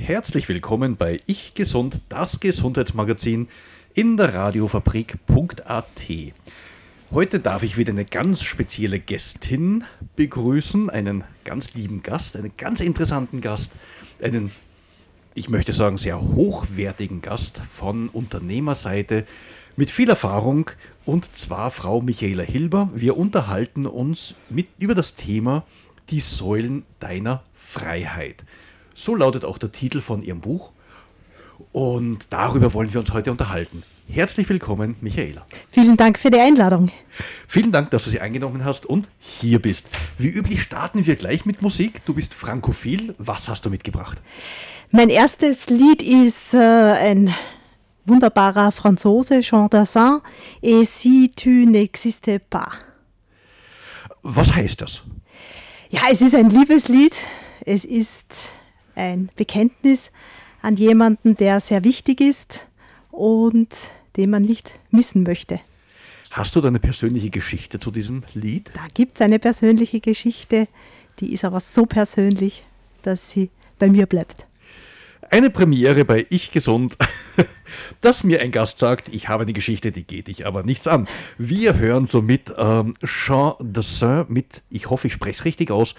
Herzlich willkommen bei Ich Gesund, das Gesundheitsmagazin in der Radiofabrik.at. Heute darf ich wieder eine ganz spezielle Gästin begrüßen, einen ganz lieben Gast, einen ganz interessanten Gast, einen, ich möchte sagen, sehr hochwertigen Gast von Unternehmerseite mit viel Erfahrung und zwar Frau Michaela Hilber. Wir unterhalten uns mit, über das Thema die Säulen deiner Freiheit. So lautet auch der Titel von ihrem Buch. Und darüber wollen wir uns heute unterhalten. Herzlich willkommen, Michaela. Vielen Dank für die Einladung. Vielen Dank, dass du sie eingenommen hast und hier bist. Wie üblich starten wir gleich mit Musik. Du bist frankophil. Was hast du mitgebracht? Mein erstes Lied ist äh, ein wunderbarer Franzose, Jean Dassin, Et si tu n'existais pas. Was heißt das? Ja, es ist ein Liebeslied. Es ist ein Bekenntnis an jemanden, der sehr wichtig ist und den man nicht missen möchte. Hast du da eine persönliche Geschichte zu diesem Lied? Da gibt es eine persönliche Geschichte, die ist aber so persönlich, dass sie bei mir bleibt. Eine Premiere bei Ich Gesund, dass mir ein Gast sagt, ich habe eine Geschichte, die geht dich aber nichts an. Wir hören somit ähm, Jean Dassin mit, ich hoffe, ich spreche es richtig aus,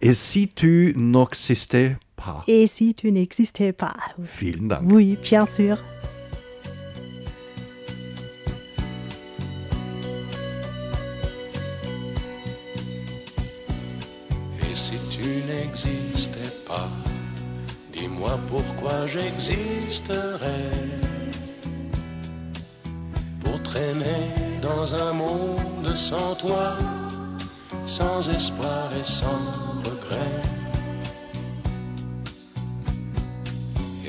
Et si tu n'existais pas. Et si tu n'existais pas? Vielen Dank. Oui, bien sûr. Et si tu n'existais pas, dis-moi pourquoi j'existerais. Pour traîner dans un monde sans toi, sans espoir et sans regret.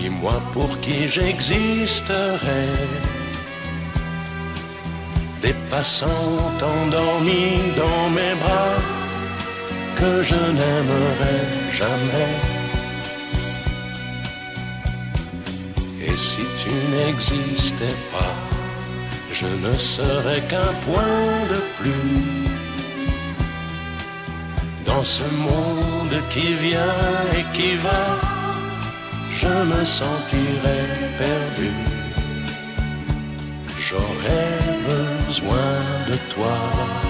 dis-moi pour qui j'existerais. Des passants endormis dans mes bras que je n'aimerais jamais. Et si tu n'existais pas, je ne serais qu'un point de plus dans ce monde qui vient et qui va. Je me sentirais perdu. J'aurais besoin de toi.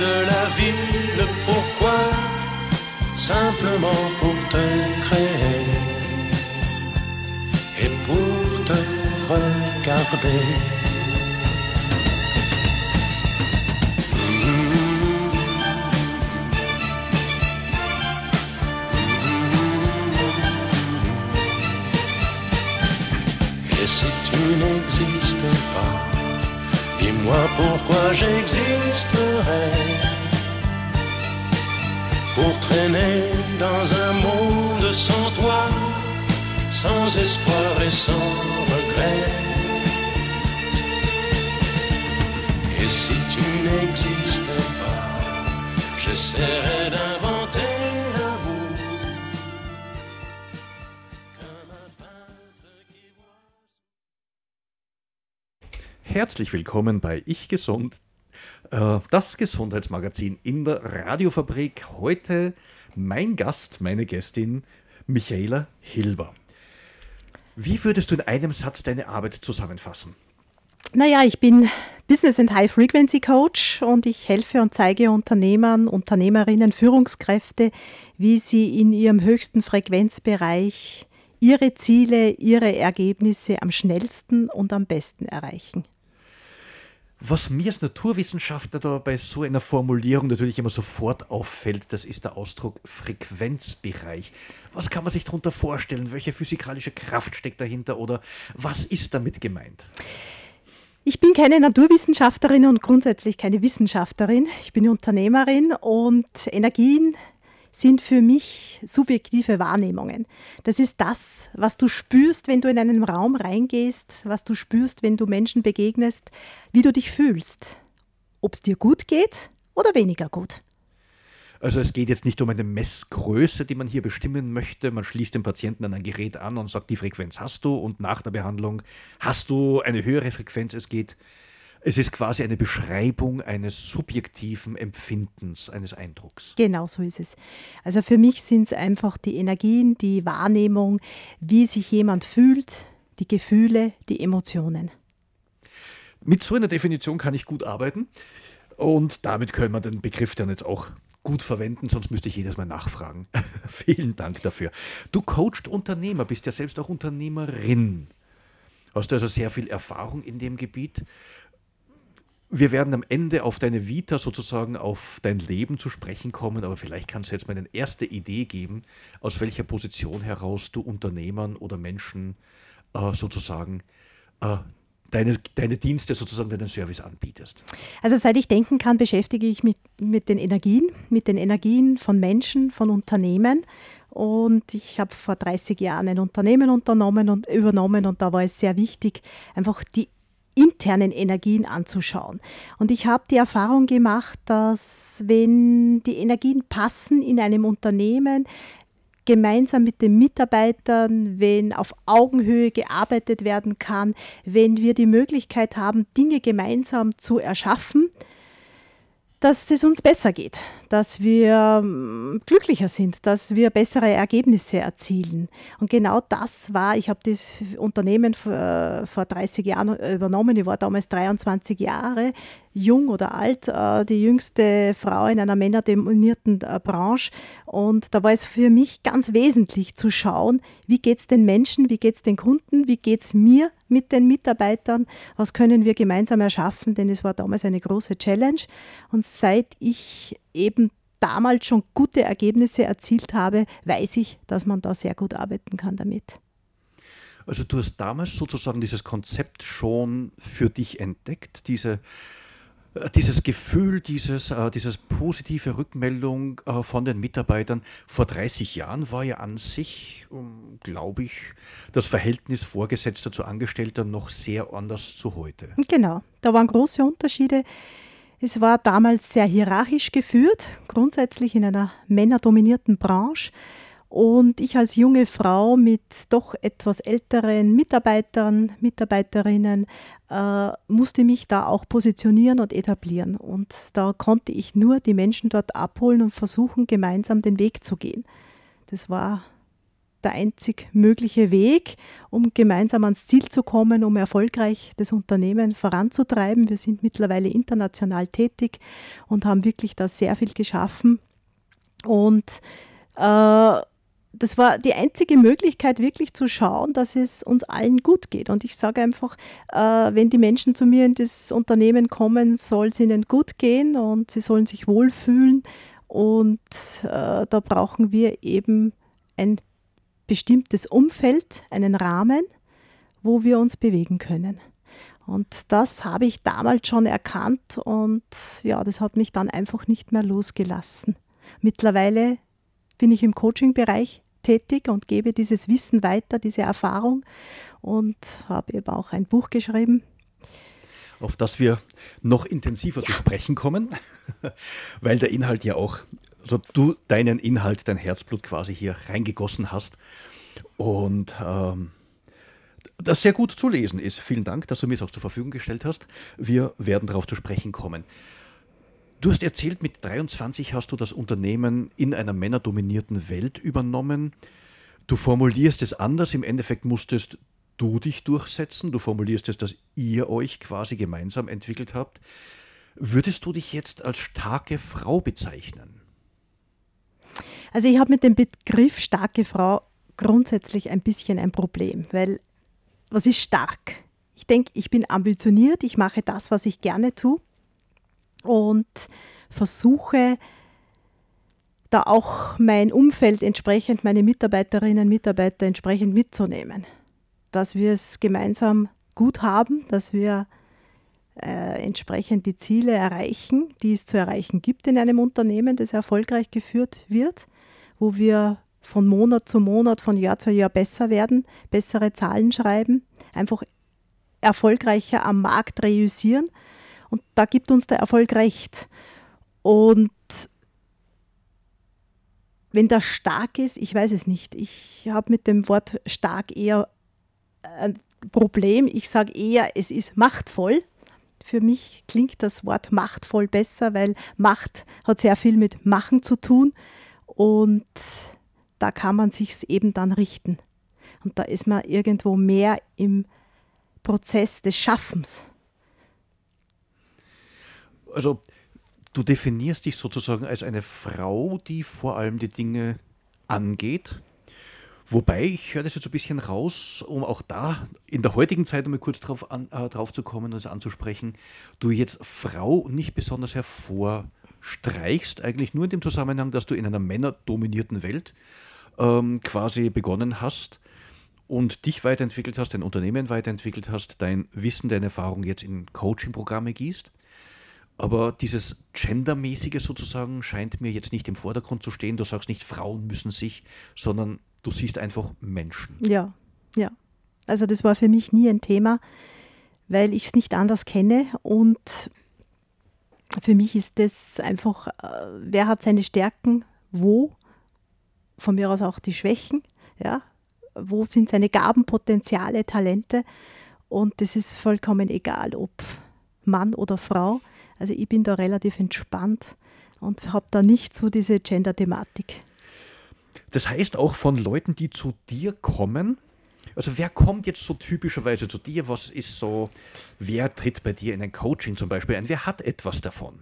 de la vie, le pourquoi, simplement pour te créer et pour te regarder. Pourquoi j'existerais. Pour traîner dans un monde sans toi Sans espoir et sans regret. Et si tu n'existais pas J'essaierais d'inventer Herzlich willkommen bei Ich Gesund, äh, das Gesundheitsmagazin in der Radiofabrik. Heute mein Gast, meine Gästin, Michaela Hilber. Wie würdest du in einem Satz deine Arbeit zusammenfassen? Naja, ich bin Business and High Frequency Coach und ich helfe und zeige Unternehmern, Unternehmerinnen, Führungskräfte, wie sie in ihrem höchsten Frequenzbereich ihre Ziele, ihre Ergebnisse am schnellsten und am besten erreichen. Was mir als Naturwissenschaftler da bei so einer Formulierung natürlich immer sofort auffällt, das ist der Ausdruck Frequenzbereich. Was kann man sich darunter vorstellen? Welche physikalische Kraft steckt dahinter oder was ist damit gemeint? Ich bin keine Naturwissenschaftlerin und grundsätzlich keine Wissenschaftlerin. Ich bin Unternehmerin und Energien sind für mich subjektive Wahrnehmungen. Das ist das, was du spürst, wenn du in einen Raum reingehst, was du spürst, wenn du Menschen begegnest, wie du dich fühlst. Ob es dir gut geht oder weniger gut. Also es geht jetzt nicht um eine Messgröße, die man hier bestimmen möchte. Man schließt den Patienten an ein Gerät an und sagt, die Frequenz hast du und nach der Behandlung hast du eine höhere Frequenz. Es geht es ist quasi eine Beschreibung eines subjektiven Empfindens, eines Eindrucks. Genau so ist es. Also für mich sind es einfach die Energien, die Wahrnehmung, wie sich jemand fühlt, die Gefühle, die Emotionen. Mit so einer Definition kann ich gut arbeiten und damit können wir den Begriff dann jetzt auch gut verwenden, sonst müsste ich jedes Mal nachfragen. Vielen Dank dafür. Du coachst Unternehmer, bist ja selbst auch Unternehmerin. Hast du also sehr viel Erfahrung in dem Gebiet wir werden am Ende auf deine Vita sozusagen, auf dein Leben zu sprechen kommen, aber vielleicht kannst du jetzt mal eine erste Idee geben, aus welcher Position heraus du Unternehmern oder Menschen äh, sozusagen äh, deine, deine Dienste, sozusagen deinen Service anbietest. Also seit ich denken kann, beschäftige ich mich mit den Energien, mit den Energien von Menschen, von Unternehmen. Und ich habe vor 30 Jahren ein Unternehmen unternommen und übernommen und da war es sehr wichtig, einfach die internen Energien anzuschauen. Und ich habe die Erfahrung gemacht, dass wenn die Energien passen in einem Unternehmen, gemeinsam mit den Mitarbeitern, wenn auf Augenhöhe gearbeitet werden kann, wenn wir die Möglichkeit haben, Dinge gemeinsam zu erschaffen, dass es uns besser geht, dass wir mm, glücklicher sind, dass wir bessere Ergebnisse erzielen. Und genau das war, ich habe das Unternehmen vor, vor 30 Jahren übernommen, ich war damals 23 Jahre, jung oder alt, äh, die jüngste Frau in einer männerdominierten äh, Branche. Und da war es für mich ganz wesentlich zu schauen, wie geht es den Menschen, wie geht es den Kunden, wie geht es mir mit den Mitarbeitern, was können wir gemeinsam erschaffen, denn es war damals eine große Challenge. Und seit ich eben damals schon gute Ergebnisse erzielt habe, weiß ich, dass man da sehr gut arbeiten kann damit. Also du hast damals sozusagen dieses Konzept schon für dich entdeckt, diese dieses Gefühl, dieses, äh, dieses positive Rückmeldung äh, von den Mitarbeitern vor 30 Jahren war ja an sich, ähm, glaube ich, das Verhältnis Vorgesetzter zu Angestellter noch sehr anders zu heute. Genau, da waren große Unterschiede. Es war damals sehr hierarchisch geführt, grundsätzlich in einer männerdominierten Branche. Und ich als junge Frau mit doch etwas älteren Mitarbeitern, Mitarbeiterinnen, äh, musste mich da auch positionieren und etablieren. Und da konnte ich nur die Menschen dort abholen und versuchen, gemeinsam den Weg zu gehen. Das war der einzig mögliche Weg, um gemeinsam ans Ziel zu kommen, um erfolgreich das Unternehmen voranzutreiben. Wir sind mittlerweile international tätig und haben wirklich da sehr viel geschaffen. Und äh, das war die einzige Möglichkeit, wirklich zu schauen, dass es uns allen gut geht. Und ich sage einfach, äh, wenn die Menschen zu mir in das Unternehmen kommen, soll es ihnen gut gehen und sie sollen sich wohlfühlen. Und äh, da brauchen wir eben ein bestimmtes Umfeld, einen Rahmen, wo wir uns bewegen können. Und das habe ich damals schon erkannt und ja, das hat mich dann einfach nicht mehr losgelassen. Mittlerweile bin ich im Coaching-Bereich tätig und gebe dieses Wissen weiter, diese Erfahrung und habe eben auch ein Buch geschrieben. Auf das wir noch intensiver ja. zu sprechen kommen, weil der Inhalt ja auch, also du deinen Inhalt, dein Herzblut quasi hier reingegossen hast und ähm, das sehr gut zu lesen ist. Vielen Dank, dass du mir es auch zur Verfügung gestellt hast. Wir werden darauf zu sprechen kommen. Du hast erzählt, mit 23 hast du das Unternehmen in einer männerdominierten Welt übernommen. Du formulierst es anders. Im Endeffekt musstest du dich durchsetzen. Du formulierst es, dass ihr euch quasi gemeinsam entwickelt habt. Würdest du dich jetzt als starke Frau bezeichnen? Also ich habe mit dem Begriff starke Frau grundsätzlich ein bisschen ein Problem, weil was ist stark? Ich denke, ich bin ambitioniert, ich mache das, was ich gerne tue und versuche da auch mein Umfeld entsprechend, meine Mitarbeiterinnen und Mitarbeiter entsprechend mitzunehmen, dass wir es gemeinsam gut haben, dass wir äh, entsprechend die Ziele erreichen, die es zu erreichen gibt in einem Unternehmen, das erfolgreich geführt wird, wo wir von Monat zu Monat, von Jahr zu Jahr besser werden, bessere Zahlen schreiben, einfach erfolgreicher am Markt reüssieren. Und da gibt uns der Erfolg recht. Und wenn das stark ist, ich weiß es nicht. Ich habe mit dem Wort stark eher ein Problem. Ich sage eher, es ist machtvoll. Für mich klingt das Wort machtvoll besser, weil Macht hat sehr viel mit Machen zu tun und da kann man sich eben dann richten. Und da ist man irgendwo mehr im Prozess des Schaffens. Also du definierst dich sozusagen als eine Frau, die vor allem die Dinge angeht. Wobei, ich höre das jetzt ein bisschen raus, um auch da in der heutigen Zeit um mal kurz drauf, an, äh, drauf zu kommen und das anzusprechen, du jetzt Frau nicht besonders hervorstreichst, eigentlich nur in dem Zusammenhang, dass du in einer männerdominierten Welt ähm, quasi begonnen hast und dich weiterentwickelt hast, dein Unternehmen weiterentwickelt hast, dein Wissen, deine Erfahrung jetzt in Coaching-Programme gießt. Aber dieses Gendermäßige sozusagen scheint mir jetzt nicht im Vordergrund zu stehen. Du sagst nicht, Frauen müssen sich, sondern du siehst einfach Menschen. Ja, ja. Also das war für mich nie ein Thema, weil ich es nicht anders kenne und für mich ist das einfach, äh, wer hat seine Stärken, wo, von mir aus auch die Schwächen, ja, wo sind seine Gaben, Potenziale, Talente und das ist vollkommen egal, ob Mann oder Frau. Also ich bin da relativ entspannt und habe da nicht so diese Gender-Thematik. Das heißt auch von Leuten, die zu dir kommen. Also wer kommt jetzt so typischerweise zu dir? Was ist so, wer tritt bei dir in ein Coaching zum Beispiel ein? Wer hat etwas davon?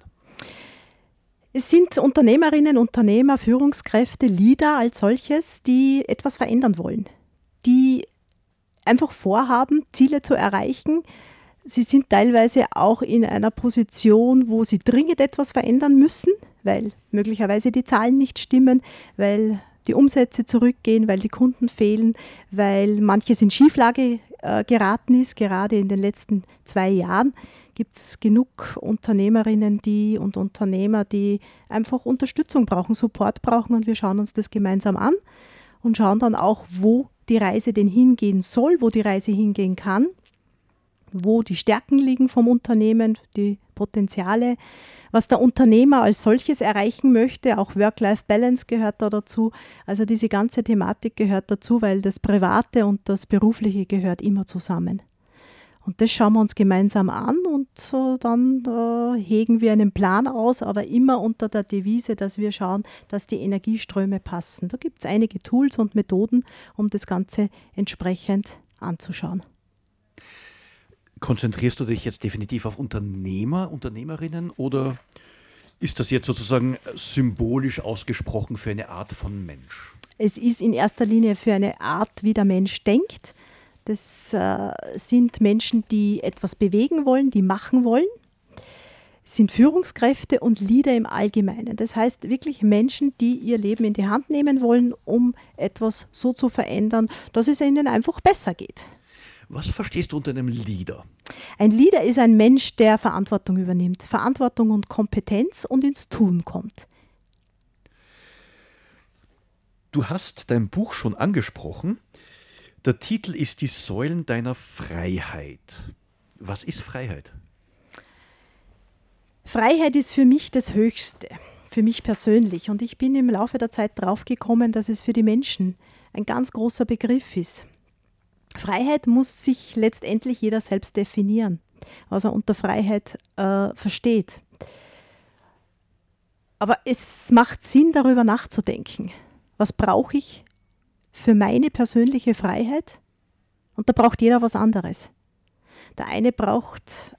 Es sind Unternehmerinnen, Unternehmer, Führungskräfte, Leader als solches, die etwas verändern wollen, die einfach vorhaben, Ziele zu erreichen. Sie sind teilweise auch in einer Position, wo sie dringend etwas verändern müssen, weil möglicherweise die Zahlen nicht stimmen, weil die Umsätze zurückgehen, weil die Kunden fehlen, weil manches in Schieflage äh, geraten ist. Gerade in den letzten zwei Jahren gibt es genug Unternehmerinnen die, und Unternehmer, die einfach Unterstützung brauchen, Support brauchen und wir schauen uns das gemeinsam an und schauen dann auch, wo die Reise denn hingehen soll, wo die Reise hingehen kann, wo die Stärken liegen vom Unternehmen, die Potenziale, was der Unternehmer als solches erreichen möchte. Auch Work-Life-Balance gehört da dazu. Also diese ganze Thematik gehört dazu, weil das Private und das Berufliche gehört immer zusammen. Und das schauen wir uns gemeinsam an und dann äh, hegen wir einen Plan aus, aber immer unter der Devise, dass wir schauen, dass die Energieströme passen. Da gibt es einige Tools und Methoden, um das Ganze entsprechend anzuschauen. Konzentrierst du dich jetzt definitiv auf Unternehmer, Unternehmerinnen oder ist das jetzt sozusagen symbolisch ausgesprochen für eine Art von Mensch? Es ist in erster Linie für eine Art, wie der Mensch denkt. Das äh, sind Menschen, die etwas bewegen wollen, die machen wollen. Es sind Führungskräfte und Leader im Allgemeinen. Das heißt wirklich Menschen, die ihr Leben in die Hand nehmen wollen, um etwas so zu verändern, dass es ihnen einfach besser geht. Was verstehst du unter einem Leader? Ein Leader ist ein Mensch, der Verantwortung übernimmt, Verantwortung und Kompetenz und ins Tun kommt. Du hast dein Buch schon angesprochen. Der Titel ist Die Säulen deiner Freiheit. Was ist Freiheit? Freiheit ist für mich das Höchste, für mich persönlich. Und ich bin im Laufe der Zeit draufgekommen, dass es für die Menschen ein ganz großer Begriff ist. Freiheit muss sich letztendlich jeder selbst definieren, was er unter Freiheit äh, versteht. Aber es macht Sinn, darüber nachzudenken. Was brauche ich für meine persönliche Freiheit? Und da braucht jeder was anderes. Der eine braucht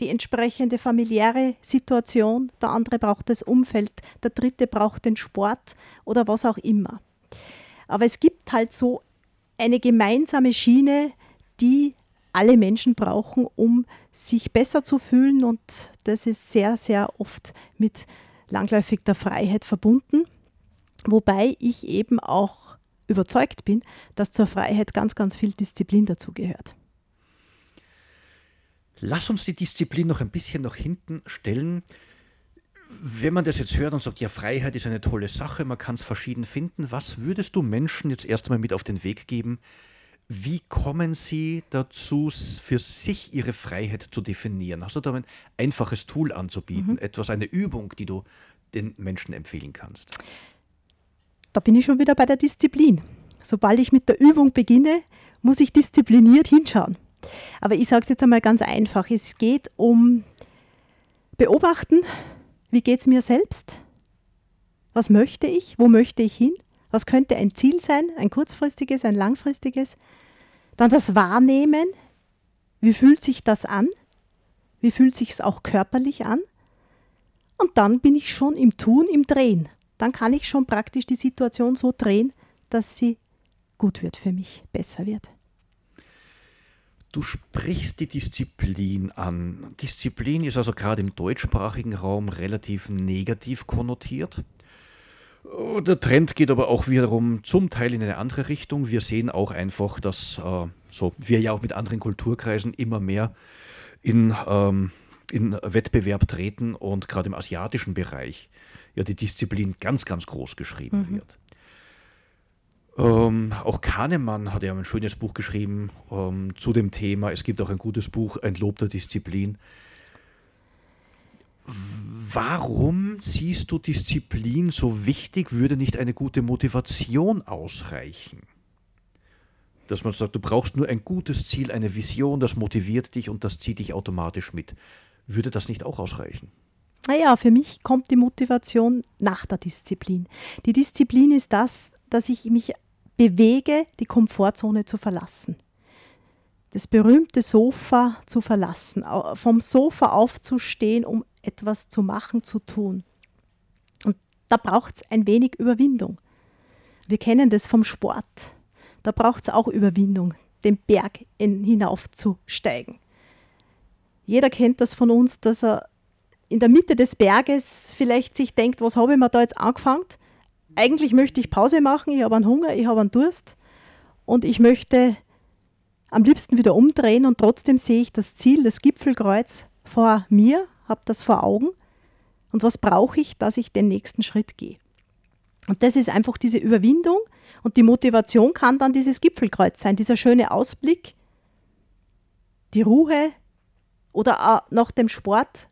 die entsprechende familiäre Situation, der andere braucht das Umfeld, der dritte braucht den Sport oder was auch immer. Aber es gibt halt so eine gemeinsame Schiene, die alle Menschen brauchen, um sich besser zu fühlen und das ist sehr, sehr oft mit langläufig der Freiheit verbunden, wobei ich eben auch überzeugt bin, dass zur Freiheit ganz, ganz viel Disziplin dazugehört. Lass uns die Disziplin noch ein bisschen nach hinten stellen. Wenn man das jetzt hört und sagt, ja, Freiheit ist eine tolle Sache, man kann es verschieden finden, was würdest du Menschen jetzt erst einmal mit auf den Weg geben? Wie kommen sie dazu, für sich ihre Freiheit zu definieren? Hast du da ein einfaches Tool anzubieten, mhm. etwas, eine Übung, die du den Menschen empfehlen kannst? Da bin ich schon wieder bei der Disziplin. Sobald ich mit der Übung beginne, muss ich diszipliniert hinschauen. Aber ich sage es jetzt einmal ganz einfach. Es geht um Beobachten, wie geht es mir selbst? Was möchte ich? Wo möchte ich hin? Was könnte ein Ziel sein? Ein kurzfristiges, ein langfristiges? Dann das Wahrnehmen. Wie fühlt sich das an? Wie fühlt sich es auch körperlich an? Und dann bin ich schon im Tun, im Drehen. Dann kann ich schon praktisch die Situation so drehen, dass sie gut wird für mich, besser wird. Du sprichst die Disziplin an. Disziplin ist also gerade im deutschsprachigen Raum relativ negativ konnotiert. Der Trend geht aber auch wiederum zum Teil in eine andere Richtung. Wir sehen auch einfach, dass äh, so wir ja auch mit anderen Kulturkreisen immer mehr in, ähm, in Wettbewerb treten und gerade im asiatischen Bereich ja die Disziplin ganz, ganz groß geschrieben mhm. wird. Ähm, auch Kahnemann hat ja ein schönes Buch geschrieben ähm, zu dem Thema. Es gibt auch ein gutes Buch, Ein Lob der Disziplin. Warum siehst du Disziplin so wichtig? Würde nicht eine gute Motivation ausreichen? Dass man sagt, du brauchst nur ein gutes Ziel, eine Vision, das motiviert dich und das zieht dich automatisch mit. Würde das nicht auch ausreichen? Naja, für mich kommt die Motivation nach der Disziplin. Die Disziplin ist das, dass ich mich bewege, die Komfortzone zu verlassen. Das berühmte Sofa zu verlassen, vom Sofa aufzustehen, um etwas zu machen, zu tun. Und da braucht es ein wenig Überwindung. Wir kennen das vom Sport. Da braucht es auch Überwindung, den Berg in, hinaufzusteigen. Jeder kennt das von uns, dass er in der Mitte des Berges vielleicht sich denkt, was habe ich mir da jetzt angefangen? Eigentlich möchte ich Pause machen, ich habe einen Hunger, ich habe einen Durst und ich möchte am liebsten wieder umdrehen und trotzdem sehe ich das Ziel, das Gipfelkreuz vor mir, habe das vor Augen und was brauche ich, dass ich den nächsten Schritt gehe. Und das ist einfach diese Überwindung und die Motivation kann dann dieses Gipfelkreuz sein, dieser schöne Ausblick, die Ruhe oder nach dem Sport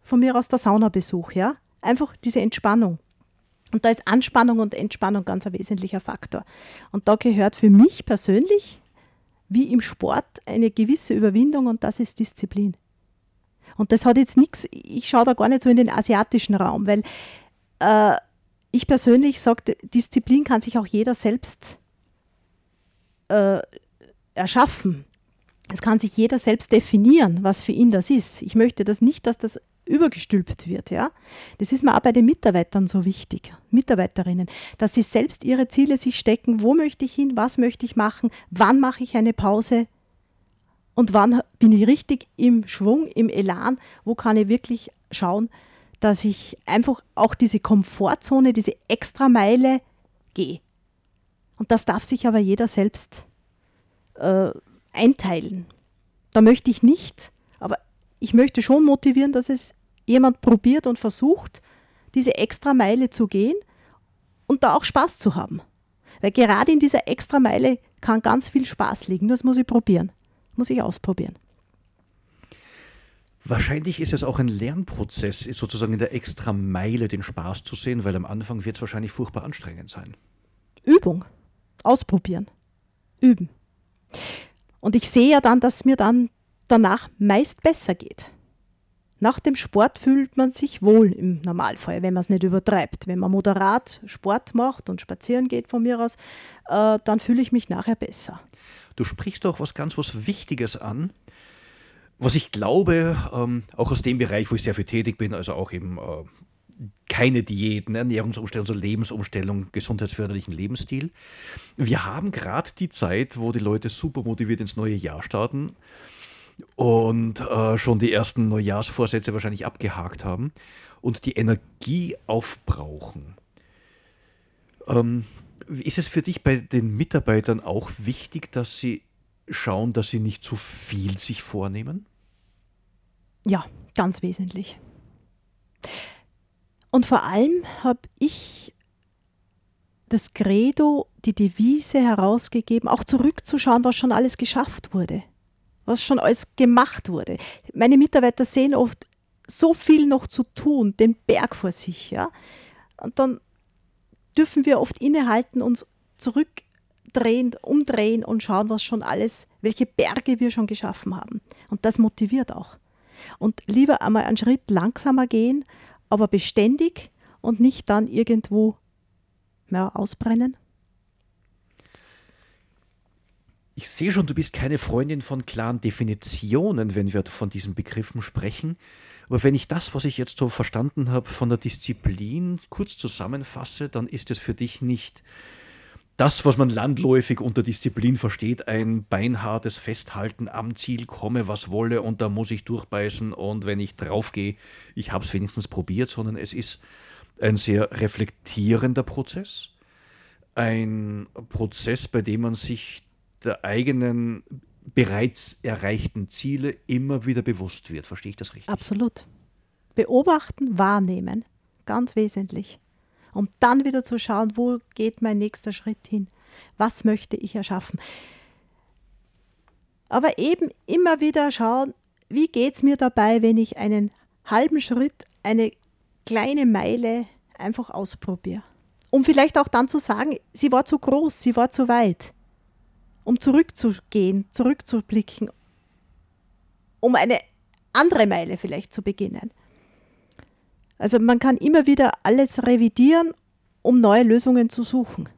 von mir aus der Saunabesuch, ja, einfach diese Entspannung. Und da ist Anspannung und Entspannung ganz ein wesentlicher Faktor. Und da gehört für mich persönlich, wie im Sport, eine gewisse Überwindung und das ist Disziplin. Und das hat jetzt nichts, ich schaue da gar nicht so in den asiatischen Raum, weil äh, ich persönlich sage, Disziplin kann sich auch jeder selbst äh, erschaffen. Es kann sich jeder selbst definieren, was für ihn das ist. Ich möchte das nicht, dass das übergestülpt wird. Ja? Das ist mir auch bei den Mitarbeitern so wichtig, Mitarbeiterinnen, dass sie selbst ihre Ziele sich stecken, wo möchte ich hin, was möchte ich machen, wann mache ich eine Pause und wann bin ich richtig im Schwung, im Elan, wo kann ich wirklich schauen, dass ich einfach auch diese Komfortzone, diese Extrameile gehe. Und das darf sich aber jeder selbst äh, einteilen. Da möchte ich nicht, aber ich möchte schon motivieren, dass es jemand probiert und versucht, diese extra Meile zu gehen und da auch Spaß zu haben. Weil gerade in dieser extra Meile kann ganz viel Spaß liegen. Das muss ich probieren. Muss ich ausprobieren. Wahrscheinlich ist es auch ein Lernprozess, sozusagen in der extra Meile den Spaß zu sehen, weil am Anfang wird es wahrscheinlich furchtbar anstrengend sein. Übung. Ausprobieren. Üben. Und ich sehe ja dann, dass mir dann danach meist besser geht. Nach dem Sport fühlt man sich wohl im Normalfall, wenn man es nicht übertreibt. Wenn man moderat Sport macht und spazieren geht von mir aus, äh, dann fühle ich mich nachher besser. Du sprichst auch was ganz was Wichtiges an, was ich glaube, ähm, auch aus dem Bereich, wo ich sehr viel tätig bin, also auch eben äh, keine Diäten, Ernährungsumstellung, also Lebensumstellung, gesundheitsförderlichen Lebensstil. Wir haben gerade die Zeit, wo die Leute super motiviert ins neue Jahr starten und äh, schon die ersten Neujahrsvorsätze wahrscheinlich abgehakt haben und die Energie aufbrauchen. Ähm, ist es für dich bei den Mitarbeitern auch wichtig, dass sie schauen, dass sie nicht zu viel sich vornehmen? Ja, ganz wesentlich. Und vor allem habe ich das Credo, die Devise herausgegeben, auch zurückzuschauen, was schon alles geschafft wurde was schon alles gemacht wurde. Meine Mitarbeiter sehen oft so viel noch zu tun, den Berg vor sich, ja. Und dann dürfen wir oft innehalten, uns zurückdrehen, umdrehen und schauen, was schon alles, welche Berge wir schon geschaffen haben. Und das motiviert auch. Und lieber einmal einen Schritt langsamer gehen, aber beständig und nicht dann irgendwo ja, ausbrennen. Ich sehe schon, du bist keine Freundin von klaren Definitionen, wenn wir von diesen Begriffen sprechen. Aber wenn ich das, was ich jetzt so verstanden habe, von der Disziplin kurz zusammenfasse, dann ist es für dich nicht das, was man landläufig unter Disziplin versteht, ein beinhartes Festhalten am Ziel, komme was wolle und da muss ich durchbeißen und wenn ich draufgehe, ich habe es wenigstens probiert, sondern es ist ein sehr reflektierender Prozess, ein Prozess, bei dem man sich der eigenen bereits erreichten Ziele immer wieder bewusst wird. Verstehe ich das richtig? Absolut. Beobachten, wahrnehmen, ganz wesentlich. Um dann wieder zu schauen, wo geht mein nächster Schritt hin? Was möchte ich erschaffen? Aber eben immer wieder schauen, wie geht es mir dabei, wenn ich einen halben Schritt, eine kleine Meile einfach ausprobiere. Um vielleicht auch dann zu sagen, sie war zu groß, sie war zu weit um zurückzugehen, zurückzublicken, um eine andere Meile vielleicht zu beginnen. Also man kann immer wieder alles revidieren, um neue Lösungen zu suchen.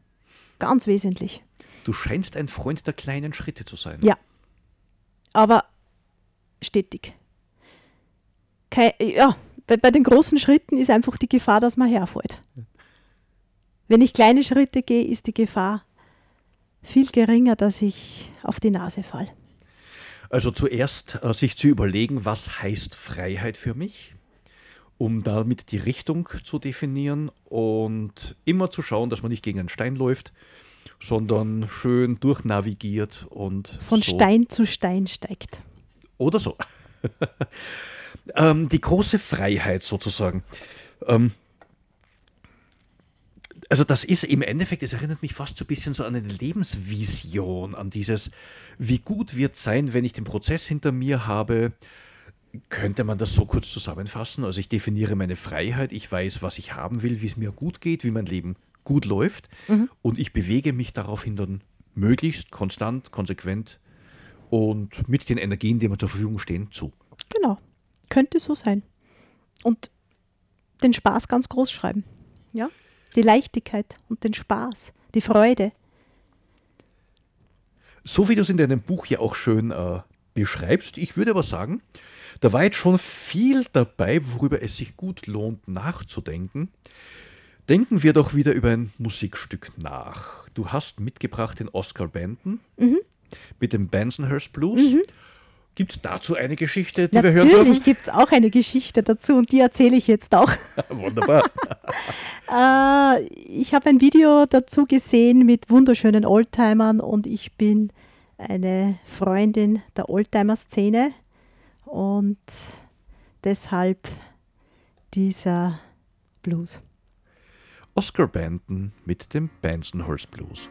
Ganz wesentlich. Du scheinst ein Freund der kleinen Schritte zu sein. Ja. Aber stetig. Kein, ja, bei, bei den großen Schritten ist einfach die Gefahr, dass man herfällt. Wenn ich kleine Schritte gehe, ist die Gefahr viel geringer, dass ich auf die Nase falle. Also zuerst äh, sich zu überlegen, was heißt Freiheit für mich, um damit die Richtung zu definieren und immer zu schauen, dass man nicht gegen einen Stein läuft, sondern schön durchnavigiert und von so. Stein zu Stein steigt. Oder so. ähm, die große Freiheit sozusagen. Ähm, also das ist im Endeffekt, es erinnert mich fast so ein bisschen so an eine Lebensvision, an dieses, wie gut wird sein, wenn ich den Prozess hinter mir habe. Könnte man das so kurz zusammenfassen? Also ich definiere meine Freiheit, ich weiß, was ich haben will, wie es mir gut geht, wie mein Leben gut läuft mhm. und ich bewege mich daraufhin dann möglichst konstant, konsequent und mit den Energien, die mir zur Verfügung stehen, zu. Genau, könnte so sein. Und den Spaß ganz groß schreiben. Ja? Die Leichtigkeit und den Spaß, die Freude. So wie du es in deinem Buch ja auch schön äh, beschreibst, ich würde aber sagen, da war jetzt schon viel dabei, worüber es sich gut lohnt nachzudenken. Denken wir doch wieder über ein Musikstück nach. Du hast mitgebracht den Oscar Benton mhm. mit dem Bensonhurst Blues. Mhm. Gibt es dazu eine Geschichte, die Natürlich wir hören dürfen? Natürlich gibt es auch eine Geschichte dazu und die erzähle ich jetzt auch. Wunderbar. äh, ich habe ein Video dazu gesehen mit wunderschönen Oldtimern und ich bin eine Freundin der Oldtimer-Szene und deshalb dieser Blues. Oscar Benton mit dem Bensonhurst Blues.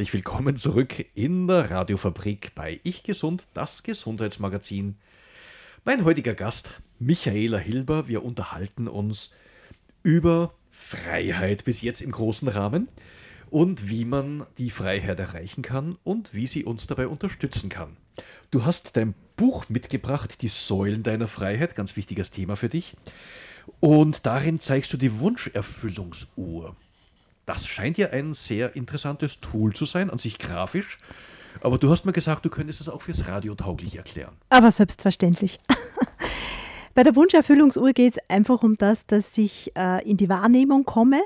Herzlich willkommen zurück in der Radiofabrik bei Ich Gesund, das Gesundheitsmagazin. Mein heutiger Gast, Michaela Hilber, wir unterhalten uns über Freiheit bis jetzt im großen Rahmen und wie man die Freiheit erreichen kann und wie sie uns dabei unterstützen kann. Du hast dein Buch mitgebracht, Die Säulen deiner Freiheit, ganz wichtiges Thema für dich. Und darin zeigst du die Wunscherfüllungsuhr. Das scheint ja ein sehr interessantes Tool zu sein, an sich grafisch. Aber du hast mir gesagt, du könntest es auch fürs Radio tauglich erklären. Aber selbstverständlich. Bei der Wunscherfüllungsuhr geht es einfach um das, dass ich äh, in die Wahrnehmung komme,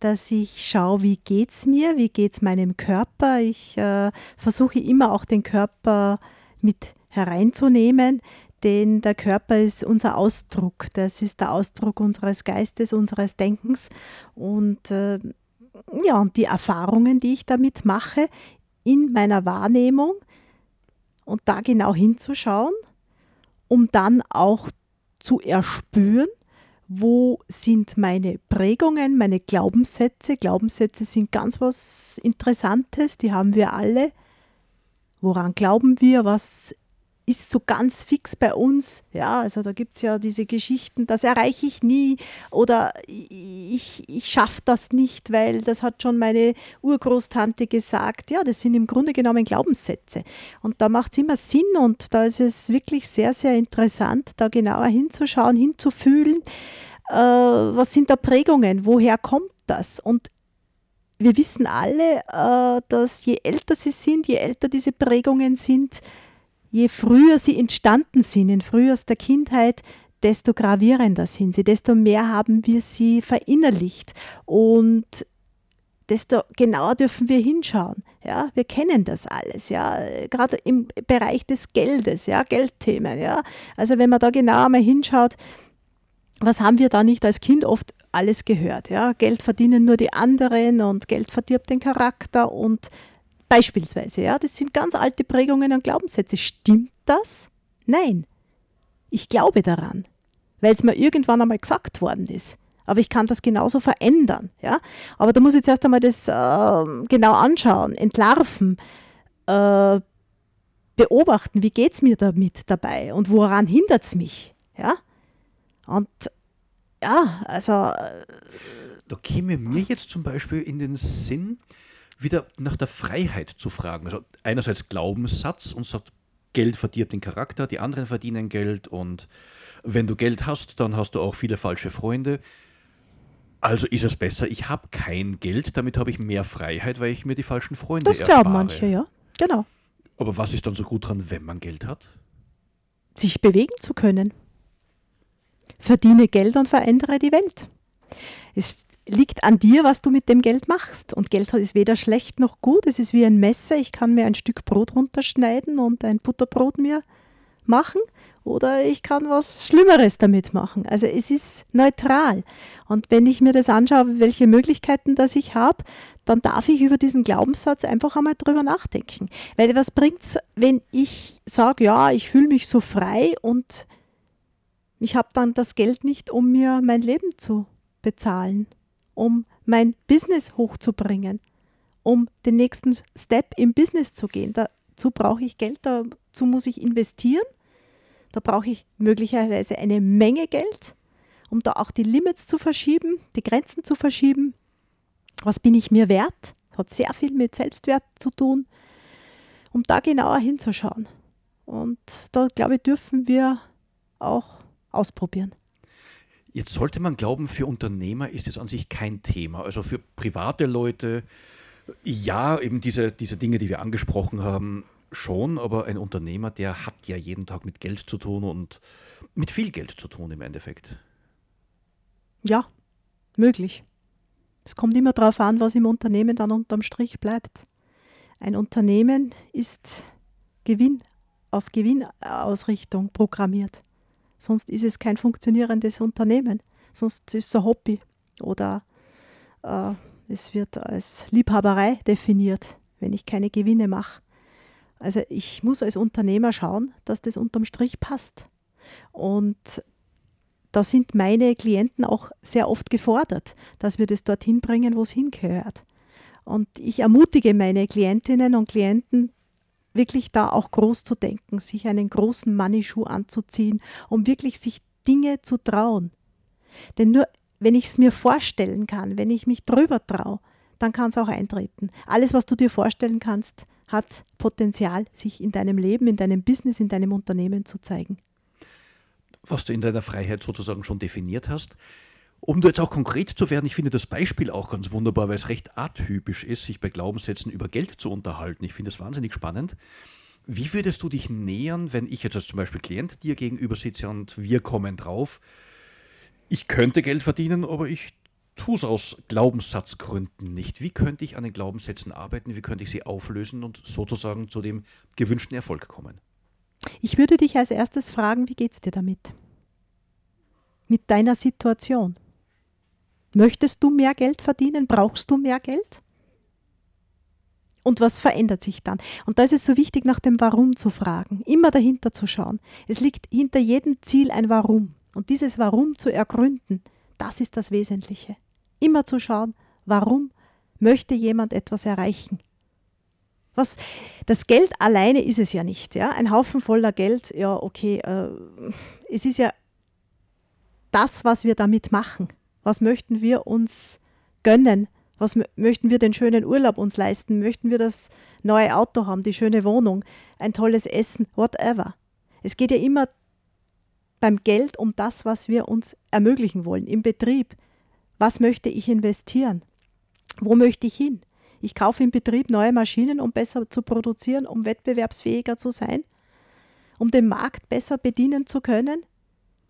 dass ich schaue, wie geht es mir, wie geht es meinem Körper. Ich äh, versuche immer auch den Körper mit hereinzunehmen, denn der Körper ist unser Ausdruck. Das ist der Ausdruck unseres Geistes, unseres Denkens. Und äh, ja, und die Erfahrungen, die ich damit mache, in meiner Wahrnehmung und da genau hinzuschauen, um dann auch zu erspüren, wo sind meine Prägungen, meine Glaubenssätze. Glaubenssätze sind ganz was Interessantes, die haben wir alle. Woran glauben wir? Was ist so ganz fix bei uns. Ja, also da gibt es ja diese Geschichten, das erreiche ich nie oder ich, ich schaffe das nicht, weil das hat schon meine Urgroßtante gesagt. Ja, das sind im Grunde genommen Glaubenssätze. Und da macht es immer Sinn und da ist es wirklich sehr, sehr interessant, da genauer hinzuschauen, hinzufühlen. Äh, was sind da Prägungen? Woher kommt das? Und wir wissen alle, äh, dass je älter sie sind, je älter diese Prägungen sind, je früher sie entstanden sind, in frühester Kindheit, desto gravierender sind sie, desto mehr haben wir sie verinnerlicht und desto genauer dürfen wir hinschauen. Ja, wir kennen das alles, ja, gerade im Bereich des Geldes, ja, Geldthemen, ja. Also wenn man da genauer mal hinschaut, was haben wir da nicht als Kind oft alles gehört, ja? Geld verdienen nur die anderen und Geld verdirbt den Charakter und Beispielsweise, ja, das sind ganz alte Prägungen und Glaubenssätze. Stimmt das? Nein. Ich glaube daran, weil es mir irgendwann einmal gesagt worden ist. Aber ich kann das genauso verändern. Ja? Aber da muss ich jetzt erst einmal das äh, genau anschauen, entlarven, äh, beobachten, wie geht es mir damit dabei und woran hindert es mich. Ja? Und ja, also. Äh, da käme mir jetzt zum Beispiel in den Sinn, wieder nach der Freiheit zu fragen. Also einerseits Glaubenssatz und sagt, Geld verdirbt den Charakter, die anderen verdienen Geld und wenn du Geld hast, dann hast du auch viele falsche Freunde. Also ist es besser, ich habe kein Geld, damit habe ich mehr Freiheit, weil ich mir die falschen Freunde Das glauben manche, ja. Genau. Aber was ist dann so gut dran, wenn man Geld hat? Sich bewegen zu können. Verdiene Geld und verändere die Welt. Es liegt an dir, was du mit dem Geld machst. Und Geld ist weder schlecht noch gut. Es ist wie ein Messer. Ich kann mir ein Stück Brot runterschneiden und ein Butterbrot mir machen oder ich kann was Schlimmeres damit machen. Also es ist neutral. Und wenn ich mir das anschaue, welche Möglichkeiten das ich habe, dann darf ich über diesen Glaubenssatz einfach einmal drüber nachdenken. Weil was bringt es, wenn ich sage, ja, ich fühle mich so frei und ich habe dann das Geld nicht, um mir mein Leben zu bezahlen um mein Business hochzubringen, um den nächsten Step im Business zu gehen. Dazu brauche ich Geld, dazu muss ich investieren. Da brauche ich möglicherweise eine Menge Geld, um da auch die Limits zu verschieben, die Grenzen zu verschieben. Was bin ich mir wert? Hat sehr viel mit Selbstwert zu tun, um da genauer hinzuschauen. Und da, glaube ich, dürfen wir auch ausprobieren. Jetzt sollte man glauben, für Unternehmer ist es an sich kein Thema. Also für private Leute, ja, eben diese, diese Dinge, die wir angesprochen haben, schon, aber ein Unternehmer, der hat ja jeden Tag mit Geld zu tun und mit viel Geld zu tun im Endeffekt. Ja, möglich. Es kommt immer darauf an, was im Unternehmen dann unterm Strich bleibt. Ein Unternehmen ist Gewinn auf Gewinnausrichtung programmiert. Sonst ist es kein funktionierendes Unternehmen. Sonst ist es ein Hobby oder äh, es wird als Liebhaberei definiert, wenn ich keine Gewinne mache. Also ich muss als Unternehmer schauen, dass das unterm Strich passt. Und da sind meine Klienten auch sehr oft gefordert, dass wir das dorthin bringen, wo es hingehört. Und ich ermutige meine Klientinnen und Klienten, wirklich da auch groß zu denken, sich einen großen Money-Schuh anzuziehen, um wirklich sich Dinge zu trauen. Denn nur wenn ich es mir vorstellen kann, wenn ich mich drüber traue, dann kann es auch eintreten. Alles, was du dir vorstellen kannst, hat Potenzial, sich in deinem Leben, in deinem Business, in deinem Unternehmen zu zeigen. Was du in deiner Freiheit sozusagen schon definiert hast. Um jetzt auch konkret zu werden, ich finde das Beispiel auch ganz wunderbar, weil es recht atypisch ist, sich bei Glaubenssätzen über Geld zu unterhalten. Ich finde es wahnsinnig spannend. Wie würdest du dich nähern, wenn ich jetzt als zum Beispiel Klient dir gegenüber sitze und wir kommen drauf, ich könnte Geld verdienen, aber ich tue es aus Glaubenssatzgründen nicht. Wie könnte ich an den Glaubenssätzen arbeiten? Wie könnte ich sie auflösen und sozusagen zu dem gewünschten Erfolg kommen? Ich würde dich als erstes fragen, wie geht es dir damit? Mit deiner Situation? Möchtest du mehr Geld verdienen? Brauchst du mehr Geld? Und was verändert sich dann? Und da ist es so wichtig, nach dem Warum zu fragen, immer dahinter zu schauen. Es liegt hinter jedem Ziel ein Warum. Und dieses Warum zu ergründen, das ist das Wesentliche. Immer zu schauen, warum möchte jemand etwas erreichen? Was, das Geld alleine ist es ja nicht. Ja? Ein Haufen voller Geld, ja, okay. Äh, es ist ja das, was wir damit machen. Was möchten wir uns gönnen? Was möchten wir den schönen Urlaub uns leisten? Möchten wir das neue Auto haben, die schöne Wohnung, ein tolles Essen, whatever? Es geht ja immer beim Geld um das, was wir uns ermöglichen wollen im Betrieb. Was möchte ich investieren? Wo möchte ich hin? Ich kaufe im Betrieb neue Maschinen, um besser zu produzieren, um wettbewerbsfähiger zu sein, um den Markt besser bedienen zu können.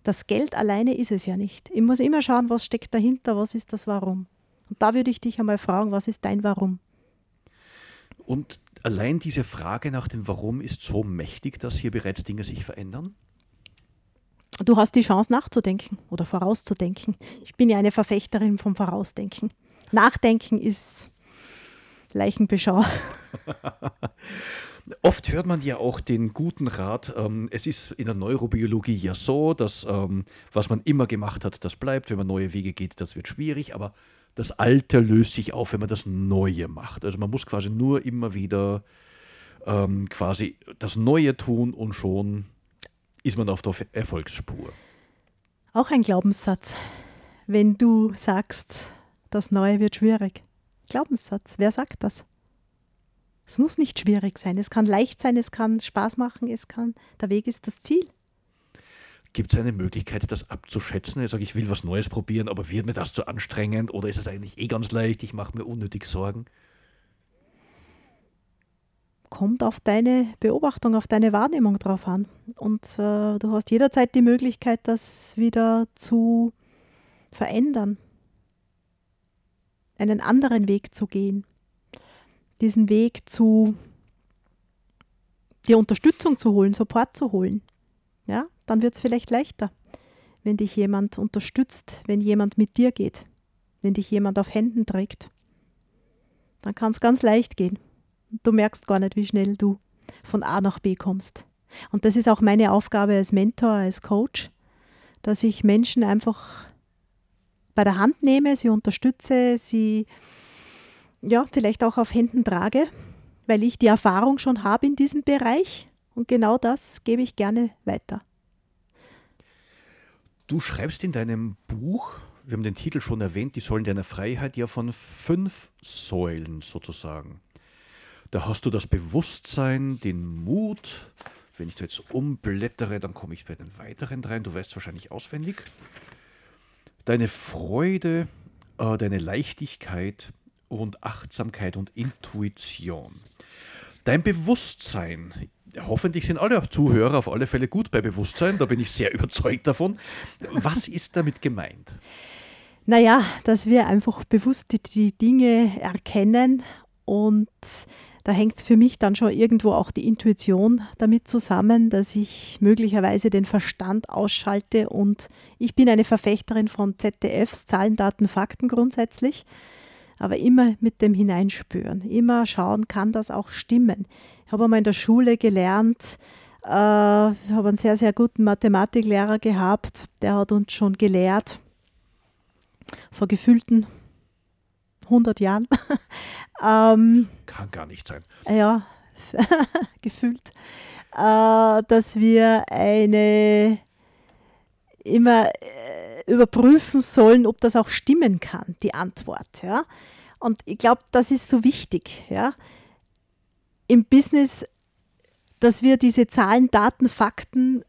Das Geld alleine ist es ja nicht. Ich muss immer schauen, was steckt dahinter, was ist das Warum. Und da würde ich dich einmal fragen, was ist dein Warum? Und allein diese Frage nach dem Warum ist so mächtig, dass hier bereits Dinge sich verändern? Du hast die Chance nachzudenken oder vorauszudenken. Ich bin ja eine Verfechterin vom Vorausdenken. Nachdenken ist Leichenbeschau. Oft hört man ja auch den guten Rat, ähm, es ist in der Neurobiologie ja so, dass ähm, was man immer gemacht hat, das bleibt. Wenn man neue Wege geht, das wird schwierig, aber das Alte löst sich auf, wenn man das Neue macht. Also man muss quasi nur immer wieder ähm, quasi das Neue tun und schon ist man auf der Erfolgsspur. Auch ein Glaubenssatz. Wenn du sagst, das Neue wird schwierig. Glaubenssatz, wer sagt das? Es muss nicht schwierig sein. Es kann leicht sein, es kann Spaß machen, es kann, der Weg ist das Ziel. Gibt es eine Möglichkeit, das abzuschätzen? Ich sage, ich will was Neues probieren, aber wird mir das zu anstrengend oder ist es eigentlich eh ganz leicht? Ich mache mir unnötig Sorgen. Kommt auf deine Beobachtung, auf deine Wahrnehmung drauf an. Und äh, du hast jederzeit die Möglichkeit, das wieder zu verändern, einen anderen Weg zu gehen diesen Weg zu dir Unterstützung zu holen, Support zu holen, ja, dann wird es vielleicht leichter, wenn dich jemand unterstützt, wenn jemand mit dir geht, wenn dich jemand auf Händen trägt. Dann kann es ganz leicht gehen. Du merkst gar nicht, wie schnell du von A nach B kommst. Und das ist auch meine Aufgabe als Mentor, als Coach, dass ich Menschen einfach bei der Hand nehme, sie unterstütze, sie ja, vielleicht auch auf Händen trage, weil ich die Erfahrung schon habe in diesem Bereich und genau das gebe ich gerne weiter. Du schreibst in deinem Buch, wir haben den Titel schon erwähnt, die Säulen deiner Freiheit, ja von fünf Säulen sozusagen. Da hast du das Bewusstsein, den Mut. Wenn ich da jetzt umblättere, dann komme ich bei den weiteren dreien. Du weißt wahrscheinlich auswendig. deine Freude, äh, deine Leichtigkeit und Achtsamkeit und Intuition. Dein Bewusstsein. Hoffentlich sind alle Zuhörer auf alle Fälle gut bei Bewusstsein, da bin ich sehr überzeugt davon. Was ist damit gemeint? Naja, dass wir einfach bewusst die, Dinge erkennen und da hängt für mich dann schon irgendwo auch die Intuition damit zusammen, dass ich möglicherweise den Verstand ausschalte und ich bin eine Verfechterin von ZDFs Zahlen, Daten, Fakten grundsätzlich, aber immer mit dem Hineinspüren, immer schauen, kann das auch stimmen. Ich habe einmal in der Schule gelernt, äh, habe einen sehr, sehr guten Mathematiklehrer gehabt, der hat uns schon gelehrt, vor gefühlten 100 Jahren. ähm, Kann gar nicht sein. Ja, gefühlt, äh, dass wir eine immer äh, überprüfen sollen, ob das auch stimmen kann, die Antwort. Ja? Und ich glaube, das ist so wichtig. Ja? Im Business, dass wir diese Zahlen, Daten, Fakten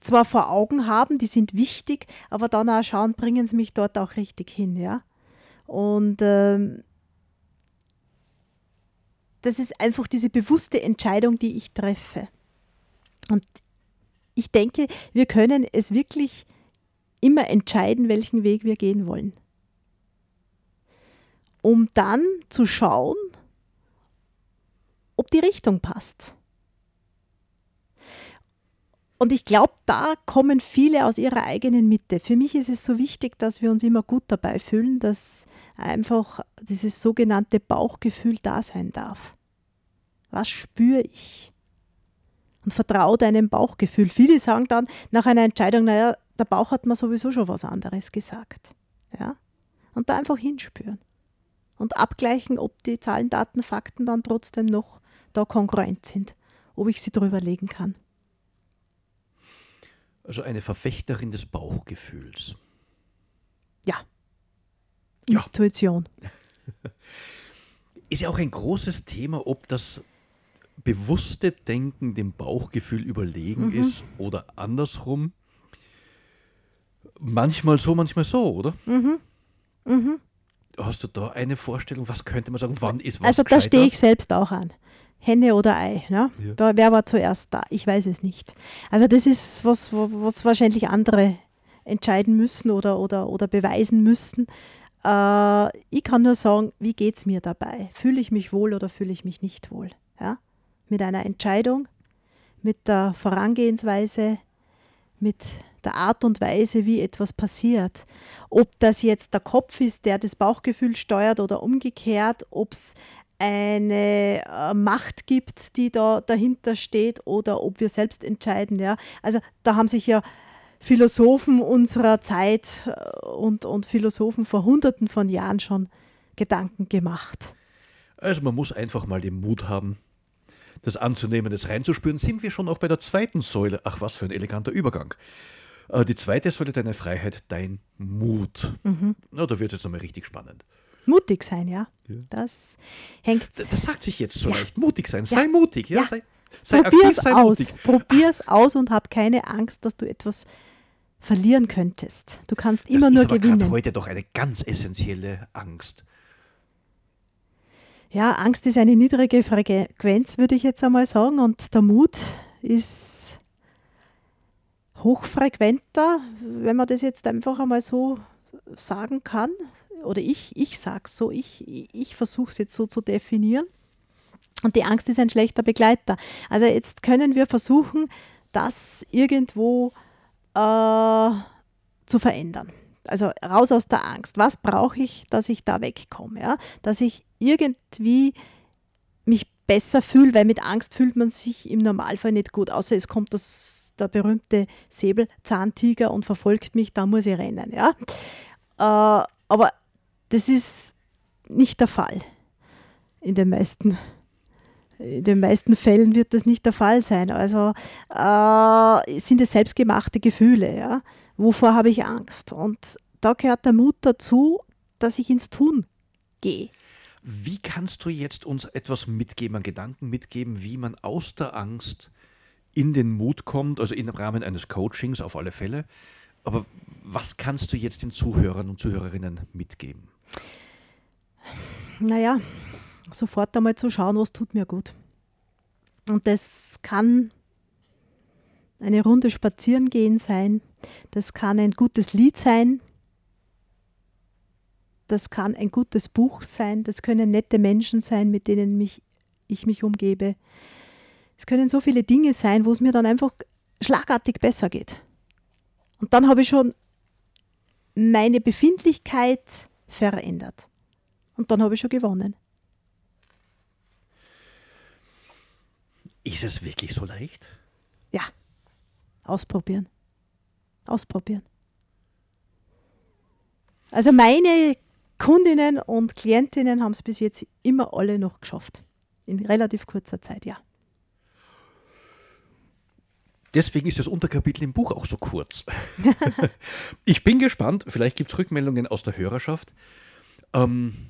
zwar vor Augen haben, die sind wichtig, aber dann auch schauen, bringen sie mich dort auch richtig hin. Ja? Und ähm, das ist einfach diese bewusste Entscheidung, die ich treffe. Und ich denke, wir können es wirklich immer entscheiden, welchen Weg wir gehen wollen. Um dann zu schauen, ob die Richtung passt. Und ich glaube, da kommen viele aus ihrer eigenen Mitte. Für mich ist es so wichtig, dass wir uns immer gut dabei fühlen, dass einfach dieses sogenannte Bauchgefühl da sein darf. Was spüre ich? Und vertraue deinem Bauchgefühl. Viele sagen dann nach einer Entscheidung, naja, der Bauch hat mir sowieso schon was anderes gesagt. Ja? Und da einfach hinspüren. Und abgleichen, ob die Zahlen, Daten, Fakten dann trotzdem noch da kongruent sind. Ob ich sie drüber legen kann. Also eine Verfechterin des Bauchgefühls. Ja. Intuition. Ja. Ist ja auch ein großes Thema, ob das bewusste Denken dem Bauchgefühl überlegen mhm. ist oder andersrum. Manchmal so, manchmal so, oder? Mhm. Mhm. Hast du da eine Vorstellung? Was könnte man sagen? Wann ist was Also da stehe ich selbst auch an. Henne oder Ei. Ne? Ja. Wer war zuerst da? Ich weiß es nicht. Also das ist was, was wahrscheinlich andere entscheiden müssen oder, oder, oder beweisen müssen. Äh, ich kann nur sagen, wie geht es mir dabei? Fühle ich mich wohl oder fühle ich mich nicht wohl? Ja? Mit einer Entscheidung, mit der Vorangehensweise, mit der Art und Weise, wie etwas passiert. Ob das jetzt der Kopf ist, der das Bauchgefühl steuert oder umgekehrt, ob es eine äh, Macht gibt, die da dahinter steht oder ob wir selbst entscheiden. Ja? Also da haben sich ja Philosophen unserer Zeit äh, und, und Philosophen vor Hunderten von Jahren schon Gedanken gemacht. Also man muss einfach mal den Mut haben, das anzunehmen, das reinzuspüren. Sind wir schon auch bei der zweiten Säule? Ach, was für ein eleganter Übergang. Äh, die zweite Säule deine Freiheit, dein Mut. Mhm. Na, da wird es jetzt nochmal richtig spannend. Mutig sein, ja. ja. Das hängt. Das, sagt sich jetzt so ja. leicht. Mutig sein. Sei mutig. Ja. Sei, sei Probier's aktiv, sei aus. Mutig. Probier's aus und hab keine Angst, dass du etwas verlieren könntest. Du kannst immer das nur ist aber gewinnen. heute doch eine ganz essentielle Angst. Ja, Angst ist eine niedrige Frequenz, würde ich jetzt einmal sagen, und der Mut ist hochfrequenter, wenn man das jetzt einfach einmal so sagen kann oder ich, ich sage es so, ich, ich versuche es jetzt so zu definieren. Und die Angst ist ein schlechter Begleiter. Also jetzt können wir versuchen, das irgendwo äh, zu verändern. Also raus aus der Angst. Was brauche ich, dass ich da wegkomme? Ja? Dass ich irgendwie mich besser fühle, weil mit Angst fühlt man sich im Normalfall nicht gut, außer es kommt das, der berühmte Säbelzahntiger und verfolgt mich, da muss ich rennen. Ja? Äh, aber das ist nicht der Fall. In den meisten, in den meisten Fällen wird das nicht der Fall sein. Also äh, sind es selbstgemachte Gefühle. Ja? Wovor habe ich Angst? Und da gehört der Mut dazu, dass ich ins Tun gehe. Wie kannst du jetzt uns etwas mitgeben, einen Gedanken mitgeben, wie man aus der Angst in den Mut kommt, also im Rahmen eines Coachings auf alle Fälle, Aber was kannst du jetzt den Zuhörern und Zuhörerinnen mitgeben? Naja, sofort einmal zu schauen, was tut mir gut. Und das kann eine Runde spazieren gehen sein, das kann ein gutes Lied sein, das kann ein gutes Buch sein, das können nette Menschen sein, mit denen mich, ich mich umgebe. Es können so viele Dinge sein, wo es mir dann einfach schlagartig besser geht. Und dann habe ich schon meine Befindlichkeit verändert. Und dann habe ich schon gewonnen. Ist es wirklich so leicht? Ja, ausprobieren. Ausprobieren. Also meine Kundinnen und Klientinnen haben es bis jetzt immer alle noch geschafft. In relativ kurzer Zeit, ja. Deswegen ist das Unterkapitel im Buch auch so kurz. ich bin gespannt, vielleicht gibt es Rückmeldungen aus der Hörerschaft. Ähm,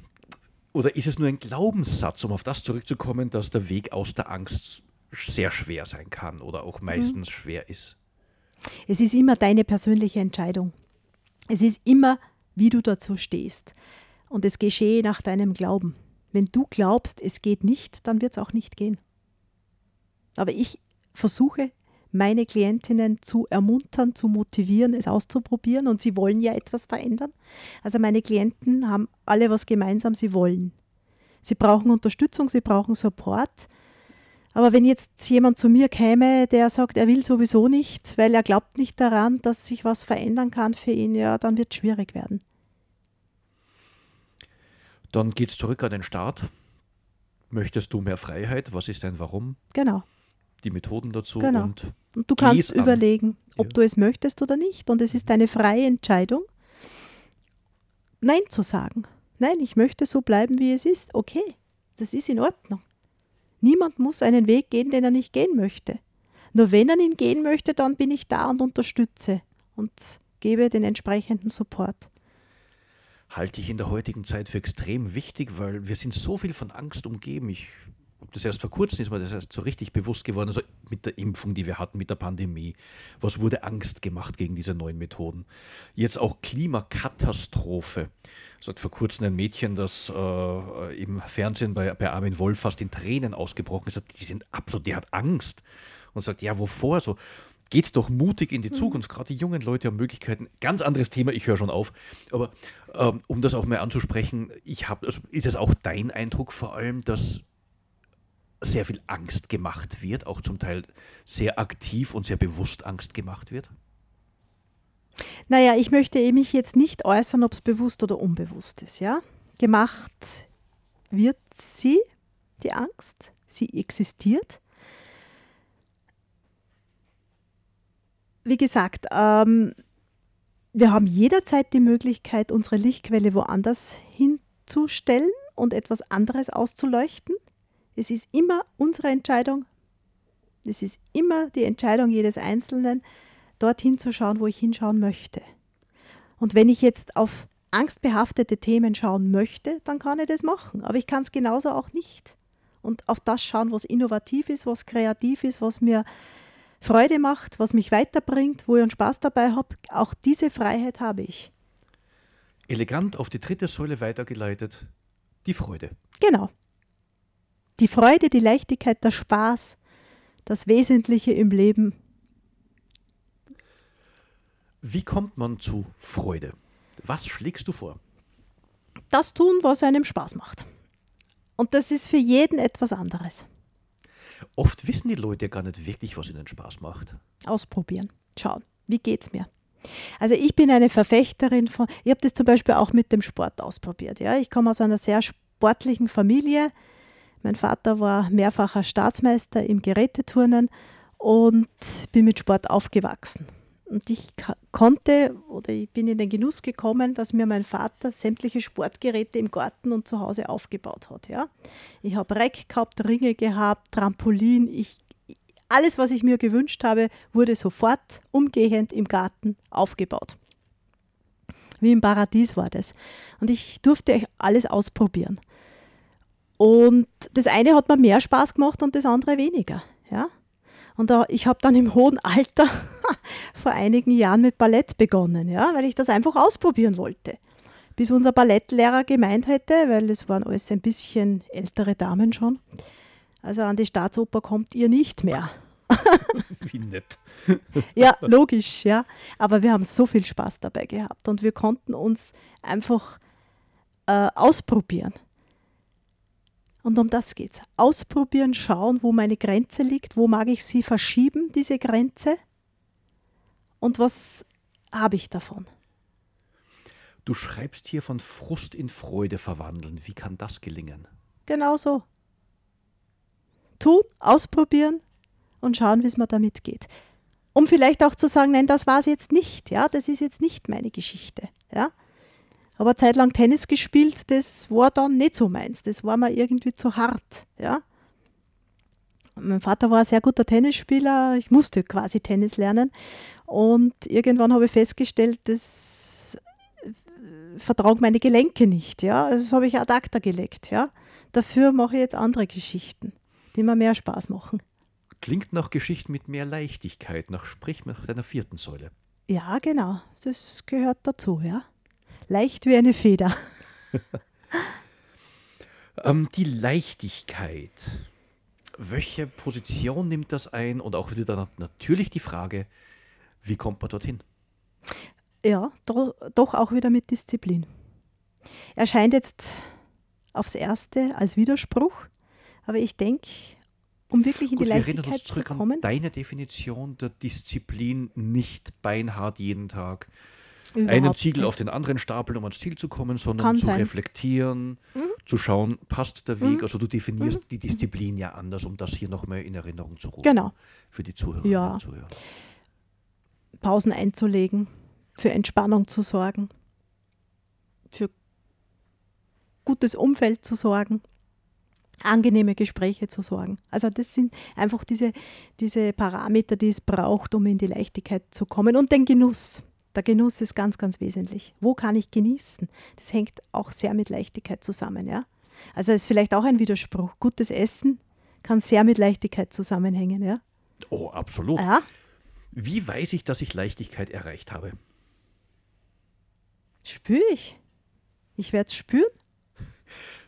oder ist es nur ein Glaubenssatz, um auf das zurückzukommen, dass der Weg aus der Angst sehr schwer sein kann oder auch meistens mhm. schwer ist? Es ist immer deine persönliche Entscheidung. Es ist immer, wie du dazu stehst. Und es geschehe nach deinem Glauben. Wenn du glaubst, es geht nicht, dann wird es auch nicht gehen. Aber ich versuche meine Klientinnen zu ermuntern, zu motivieren, es auszuprobieren und sie wollen ja etwas verändern. Also meine Klienten haben alle was gemeinsam, sie wollen. Sie brauchen Unterstützung, sie brauchen Support. Aber wenn jetzt jemand zu mir käme, der sagt, er will sowieso nicht, weil er glaubt nicht daran, dass sich was verändern kann für ihn, ja, dann wird es schwierig werden. Dann geht es zurück an den Start. Möchtest du mehr Freiheit? Was ist dein Warum? Genau die Methoden dazu. Genau. Und, und du kannst überlegen, ob ja. du es möchtest oder nicht. Und es ist eine freie Entscheidung, Nein zu sagen. Nein, ich möchte so bleiben, wie es ist. Okay, das ist in Ordnung. Niemand muss einen Weg gehen, den er nicht gehen möchte. Nur wenn er ihn gehen möchte, dann bin ich da und unterstütze und gebe den entsprechenden Support. Halte ich in der heutigen Zeit für extrem wichtig, weil wir sind so viel von Angst umgeben. Ich das erst vor kurzem ist mir das erst so richtig bewusst geworden, also mit der Impfung, die wir hatten, mit der Pandemie. Was wurde Angst gemacht gegen diese neuen Methoden? Jetzt auch Klimakatastrophe. Es hat vor kurzem ein Mädchen, das äh, im Fernsehen bei, bei Armin Wolf fast in Tränen ausgebrochen ist, die sind absolut, die hat Angst. Und sagt, ja, wovor? So, geht doch mutig in die mhm. Zukunft. Gerade die jungen Leute haben Möglichkeiten. Ganz anderes Thema, ich höre schon auf. Aber ähm, um das auch mal anzusprechen, ich habe, also ist es auch dein Eindruck vor allem, dass sehr viel Angst gemacht wird, auch zum Teil sehr aktiv und sehr bewusst Angst gemacht wird? Naja, ich möchte mich jetzt nicht äußern, ob es bewusst oder unbewusst ist. Ja? Gemacht wird sie, die Angst, sie existiert. Wie gesagt, ähm, wir haben jederzeit die Möglichkeit, unsere Lichtquelle woanders hinzustellen und etwas anderes auszuleuchten. Es ist immer unsere Entscheidung. Es ist immer die Entscheidung jedes Einzelnen, dorthin zu schauen, wo ich hinschauen möchte. Und wenn ich jetzt auf angstbehaftete Themen schauen möchte, dann kann ich das machen. Aber ich kann es genauso auch nicht. Und auf das schauen, was innovativ ist, was kreativ ist, was mir Freude macht, was mich weiterbringt, wo ich einen Spaß dabei habe. Auch diese Freiheit habe ich. Elegant auf die dritte Säule weitergeleitet, die Freude. Genau. Die Freude, die Leichtigkeit, der Spaß, das Wesentliche im Leben. Wie kommt man zu Freude? Was schlägst du vor? Das tun, was einem Spaß macht. Und das ist für jeden etwas anderes. Oft wissen die Leute gar nicht wirklich, was ihnen Spaß macht. Ausprobieren, schauen, wie geht's mir? Also ich bin eine Verfechterin von, ich habe das zum Beispiel auch mit dem Sport ausprobiert. Ja? Ich komme aus einer sehr sportlichen Familie. Mein Vater war mehrfacher Staatsmeister im Geräteturnen und bin mit Sport aufgewachsen. Und ich konnte oder ich bin in den Genuss gekommen, dass mir mein Vater sämtliche Sportgeräte im Garten und zu Hause aufgebaut hat. Ja? Ich habe Reck gehabt, Ringe gehabt, Trampolin. Ich, alles, was ich mir gewünscht habe, wurde sofort umgehend im Garten aufgebaut. Wie im Paradies war das. Und ich durfte alles ausprobieren. Und das eine hat mir mehr Spaß gemacht und das andere weniger. Ja? Und da, ich habe dann im hohen Alter vor einigen Jahren mit Ballett begonnen, ja, weil ich das einfach ausprobieren wollte. Bis unser Ballettlehrer gemeint hätte, weil es waren alles ein bisschen ältere Damen schon, also an die Staatsoper kommt ihr nicht mehr. Wie nett. Ja, logisch, ja. Aber wir haben so viel Spaß dabei gehabt und wir konnten uns einfach äh, ausprobieren. Und um das geht es. Ausprobieren, schauen, wo meine Grenze liegt, wo mag ich sie verschieben, diese Grenze. Und was habe ich davon? Du schreibst hier von Frust in Freude verwandeln. Wie kann das gelingen? Genau so. Tun, ausprobieren und schauen, wie es mir damit geht. Um vielleicht auch zu sagen, nein, das war es jetzt nicht, ja, das ist jetzt nicht meine Geschichte, ja. Aber zeitlang Tennis gespielt, das war dann nicht so meins. Das war mir irgendwie zu hart. Ja? Mein Vater war ein sehr guter Tennisspieler. Ich musste quasi Tennis lernen. Und irgendwann habe ich festgestellt, das äh, vertragen meine Gelenke nicht. Ja? Also das habe ich ad acta gelegt. Ja? Dafür mache ich jetzt andere Geschichten, die mir mehr Spaß machen. Klingt nach Geschichten mit mehr Leichtigkeit, nach sprich nach deiner vierten Säule. Ja, genau. Das gehört dazu, ja. Leicht wie eine Feder. ähm, die Leichtigkeit. Welche Position nimmt das ein? Und auch wieder dann natürlich die Frage, wie kommt man dorthin? Ja, do, doch auch wieder mit Disziplin. Erscheint jetzt aufs Erste als Widerspruch, aber ich denke, um wirklich in Gut, die Leichtigkeit zu kommen. deine Definition der Disziplin nicht beinhart jeden Tag Überhaupt einen Ziegel nicht. auf den anderen stapeln, um ans Ziel zu kommen, sondern Kann zu sein. reflektieren, mhm. zu schauen, passt der Weg. Mhm. Also du definierst mhm. die Disziplin ja anders, um das hier nochmal in Erinnerung zu rufen. Genau. Für die Zuhörerinnen ja. und Zuhörer. Pausen einzulegen, für Entspannung zu sorgen, für gutes Umfeld zu sorgen, angenehme Gespräche zu sorgen. Also das sind einfach diese, diese Parameter, die es braucht, um in die Leichtigkeit zu kommen und den Genuss. Der Genuss ist ganz, ganz wesentlich. Wo kann ich genießen? Das hängt auch sehr mit Leichtigkeit zusammen. Ja? Also ist vielleicht auch ein Widerspruch. Gutes Essen kann sehr mit Leichtigkeit zusammenhängen. Ja? Oh, absolut. Ja? Wie weiß ich, dass ich Leichtigkeit erreicht habe? Spüre ich. Ich werde es spüren.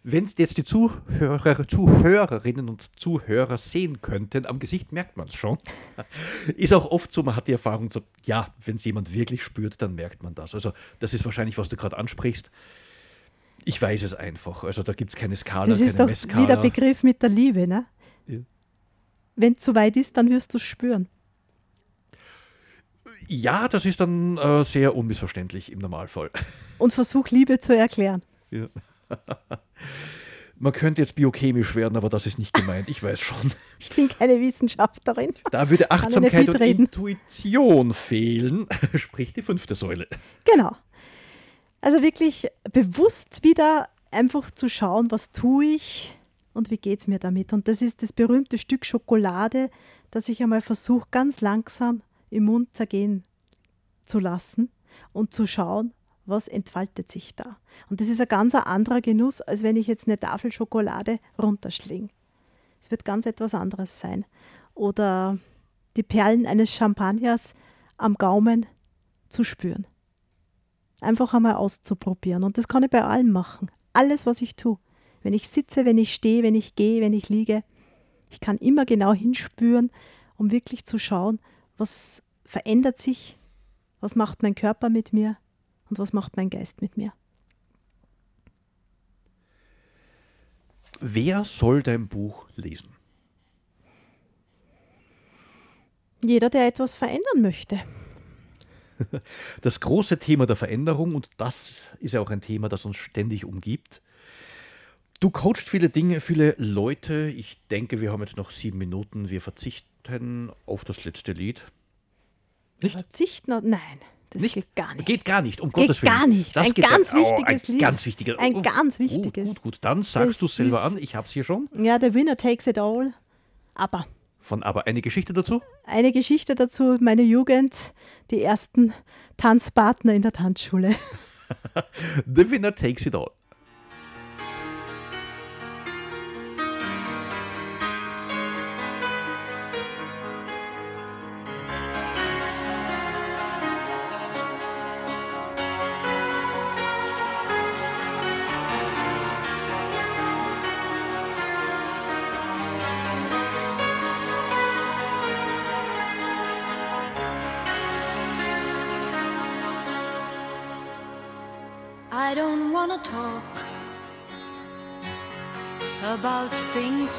Wenn es jetzt die Zuhörer, Zuhörerinnen und Zuhörer sehen könnten, am Gesicht merkt man es schon. Ist auch oft so, man hat die Erfahrung, so, ja, wenn es jemand wirklich spürt, dann merkt man das. Also das ist wahrscheinlich, was du gerade ansprichst. Ich weiß es einfach. Also da gibt es keine Skala, Das ist doch Messkala. wie der Begriff mit der Liebe, ne? Ja. Wenn es zu weit ist, dann wirst du es spüren. Ja, das ist dann äh, sehr unmissverständlich im Normalfall. Und versuch Liebe zu erklären. Ja. Man könnte jetzt biochemisch werden, aber das ist nicht gemeint. Ich weiß schon. Ich bin keine Wissenschaftlerin. Da würde Achtsamkeit und Intuition fehlen, sprich die fünfte Säule. Genau. Also wirklich bewusst wieder einfach zu schauen, was tue ich und wie geht es mir damit. Und das ist das berühmte Stück Schokolade, das ich einmal versuche, ganz langsam im Mund zergehen zu lassen und zu schauen, was entfaltet sich da. Und das ist ein ganz anderer Genuss, als wenn ich jetzt eine Tafel Schokolade runterschlinge. Es wird ganz etwas anderes sein. Oder die Perlen eines Champagners am Gaumen zu spüren. Einfach einmal auszuprobieren. Und das kann ich bei allem machen. Alles, was ich tue. Wenn ich sitze, wenn ich stehe, wenn ich gehe, wenn ich liege. Ich kann immer genau hinspüren, um wirklich zu schauen, was verändert sich, was macht mein Körper mit mir, und was macht mein Geist mit mir. Wer soll dein Buch lesen? Jeder, der etwas verändern möchte. Das große Thema der Veränderung, und das ist ja auch ein Thema, das uns ständig umgibt. Du coachst viele Dinge, viele Leute. Ich denke, wir haben jetzt noch sieben Minuten. Wir verzichten auf das letzte Lied. Nicht? Verzichten? Nein. Das nicht? geht gar nicht. Geht gar nicht, um geht Gottes Willen. gar nicht. Das ein ganz ja, wichtiges oh, ein Lied. Ganz wichtiges. Ein oh, ganz wichtiges. Gut, gut, gut. Dann sagst du es selber an. Ich habe es hier schon. Ja, der Winner takes it all. Aber. Von aber eine Geschichte dazu? Eine Geschichte dazu. Meine Jugend, die ersten Tanzpartner in der Tanzschule. The winner takes it all.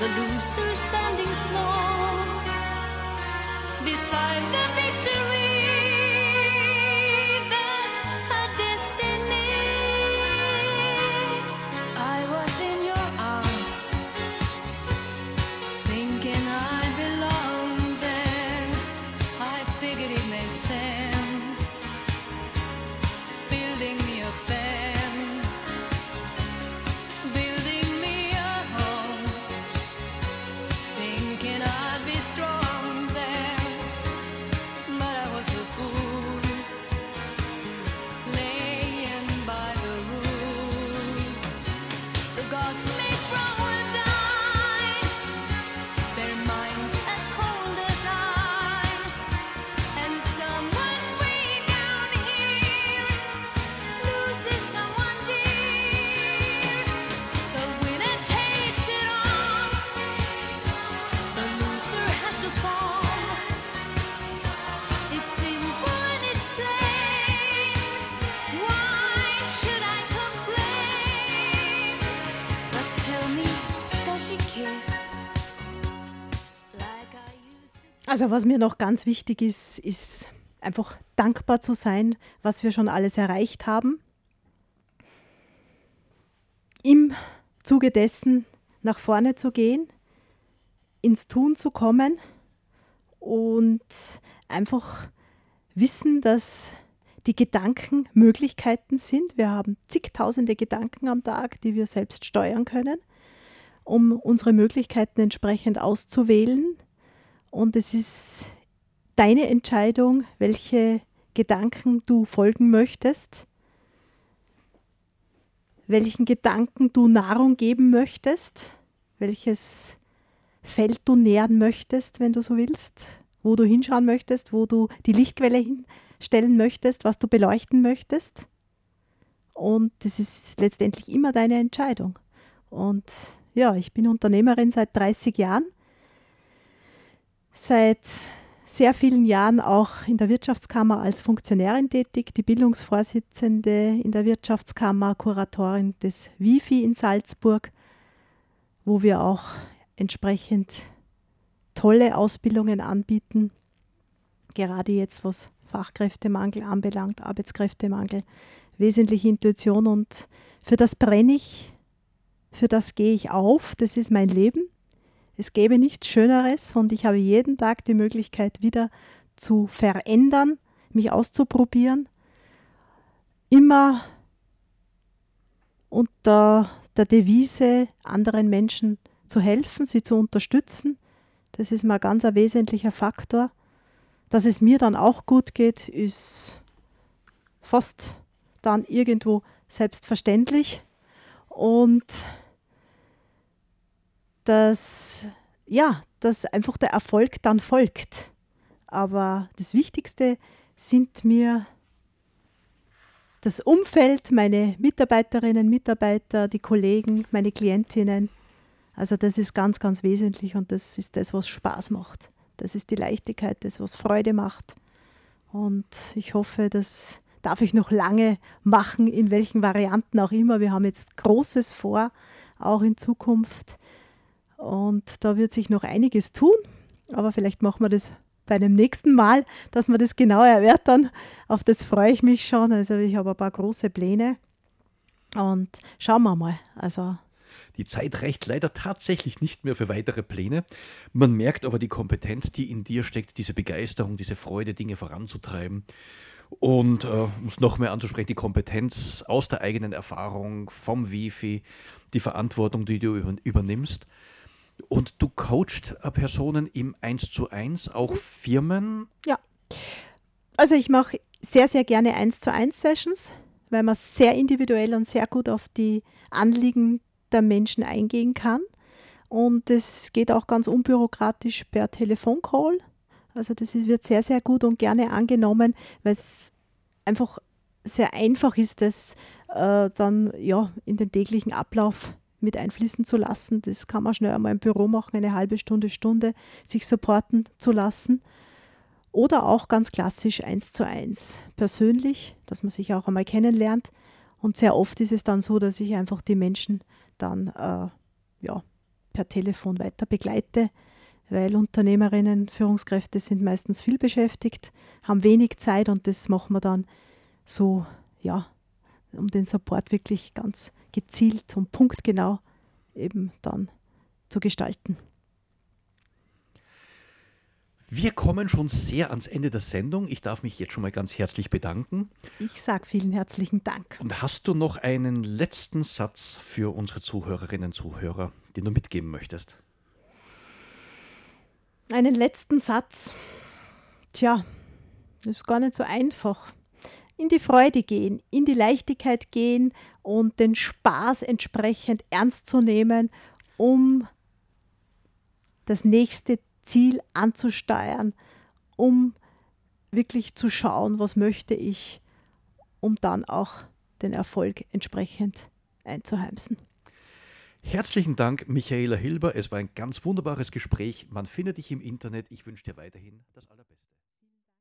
the loser standing small beside the victory. can I? Also was mir noch ganz wichtig ist, ist einfach dankbar zu sein, was wir schon alles erreicht haben. Im Zuge dessen nach vorne zu gehen, ins Tun zu kommen und einfach wissen, dass die Gedanken Möglichkeiten sind. Wir haben zigtausende Gedanken am Tag, die wir selbst steuern können, um unsere Möglichkeiten entsprechend auszuwählen. Und es ist deine Entscheidung, welche Gedanken du folgen möchtest, welchen Gedanken du Nahrung geben möchtest, welches Feld du nähren möchtest, wenn du so willst, wo du hinschauen möchtest, wo du die Lichtquelle hinstellen möchtest, was du beleuchten möchtest. Und das ist letztendlich immer deine Entscheidung. Und ja, ich bin Unternehmerin seit 30 Jahren, seit sehr vielen Jahren auch in der Wirtschaftskammer als Funktionärin tätig, die Bildungsvorsitzende in der Wirtschaftskammer, Kuratorin des WIFI in Salzburg, wo wir auch entsprechend tolle Ausbildungen anbieten, gerade jetzt was Fachkräftemangel anbelangt, Arbeitskräftemangel, wesentliche Intuition und für das brenne ich, für das gehe ich auf, das ist mein Leben. Es gäbe nichts Schöneres und ich habe jeden Tag die Möglichkeit wieder zu verändern, mich auszuprobieren, immer unter der Devise, anderen Menschen zu helfen, sie zu unterstützen. Das ist mal ganz ein wesentlicher Faktor. Dass es mir dann auch gut geht, ist fast dann irgendwo selbstverständlich. Und dass, ja, dass einfach der Erfolg dann folgt. Aber das Wichtigste sind mir das Umfeld, meine Mitarbeiterinnen, Mitarbeiter, die Kollegen, meine Klientinnen. Also das ist ganz, ganz wesentlich und das ist das, was Spaß macht. Das ist die Leichtigkeit, das, was Freude macht. Und ich hoffe, das darf ich noch lange machen, in welchen Varianten auch immer. Wir haben jetzt Großes vor, auch in Zukunft. Und da wird sich noch einiges tun, aber vielleicht machen wir das bei dem nächsten Mal, dass wir das genauer erörtern. Auf das freue ich mich schon. Also ich habe ein paar große Pläne und schauen wir mal. Also Die Zeit reicht leider tatsächlich nicht mehr für weitere Pläne. Man merkt aber die Kompetenz, die in dir steckt, diese Begeisterung, diese Freude, Dinge voranzutreiben. Und äh, um es noch mehr anzusprechen, die Kompetenz aus der eigenen Erfahrung, vom Wifi, die Verantwortung, die du über, übernimmst. Und du coachst äh, Personen im 1 zu 1, auch Firmen. Ja. Also ich mache sehr, sehr gerne 1 zu 1 Sessions, weil man sehr individuell und sehr gut auf die Anliegen der Menschen eingehen kann. Und es geht auch ganz unbürokratisch per Telefoncall. Also das wird sehr, sehr gut und gerne angenommen, weil es einfach sehr einfach ist, das äh, dann ja, in den täglichen Ablauf mit einfließen zu lassen. Das kann man schnell einmal im Büro machen, eine halbe Stunde, Stunde, sich supporten zu lassen. Oder auch ganz klassisch eins zu eins persönlich, dass man sich auch einmal kennenlernt. Und sehr oft ist es dann so, dass ich einfach die Menschen dann äh, ja, per Telefon weiter begleite, weil Unternehmerinnen, Führungskräfte sind meistens viel beschäftigt, haben wenig Zeit und das machen wir dann so, ja, um den Support wirklich ganz gezielt und punktgenau eben dann zu gestalten. Wir kommen schon sehr ans Ende der Sendung. Ich darf mich jetzt schon mal ganz herzlich bedanken. Ich sage vielen herzlichen Dank. Und hast du noch einen letzten Satz für unsere Zuhörerinnen und Zuhörer, den du mitgeben möchtest? Einen letzten Satz. Tja, das ist gar nicht so einfach. In die Freude gehen, in die Leichtigkeit gehen und den Spaß entsprechend ernst zu nehmen, um das nächste Ziel anzusteuern, um wirklich zu schauen, was möchte ich, um dann auch den Erfolg entsprechend einzuheimsen. Herzlichen Dank, Michaela Hilber. Es war ein ganz wunderbares Gespräch. Man findet dich im Internet. Ich wünsche dir weiterhin das Allerbeste.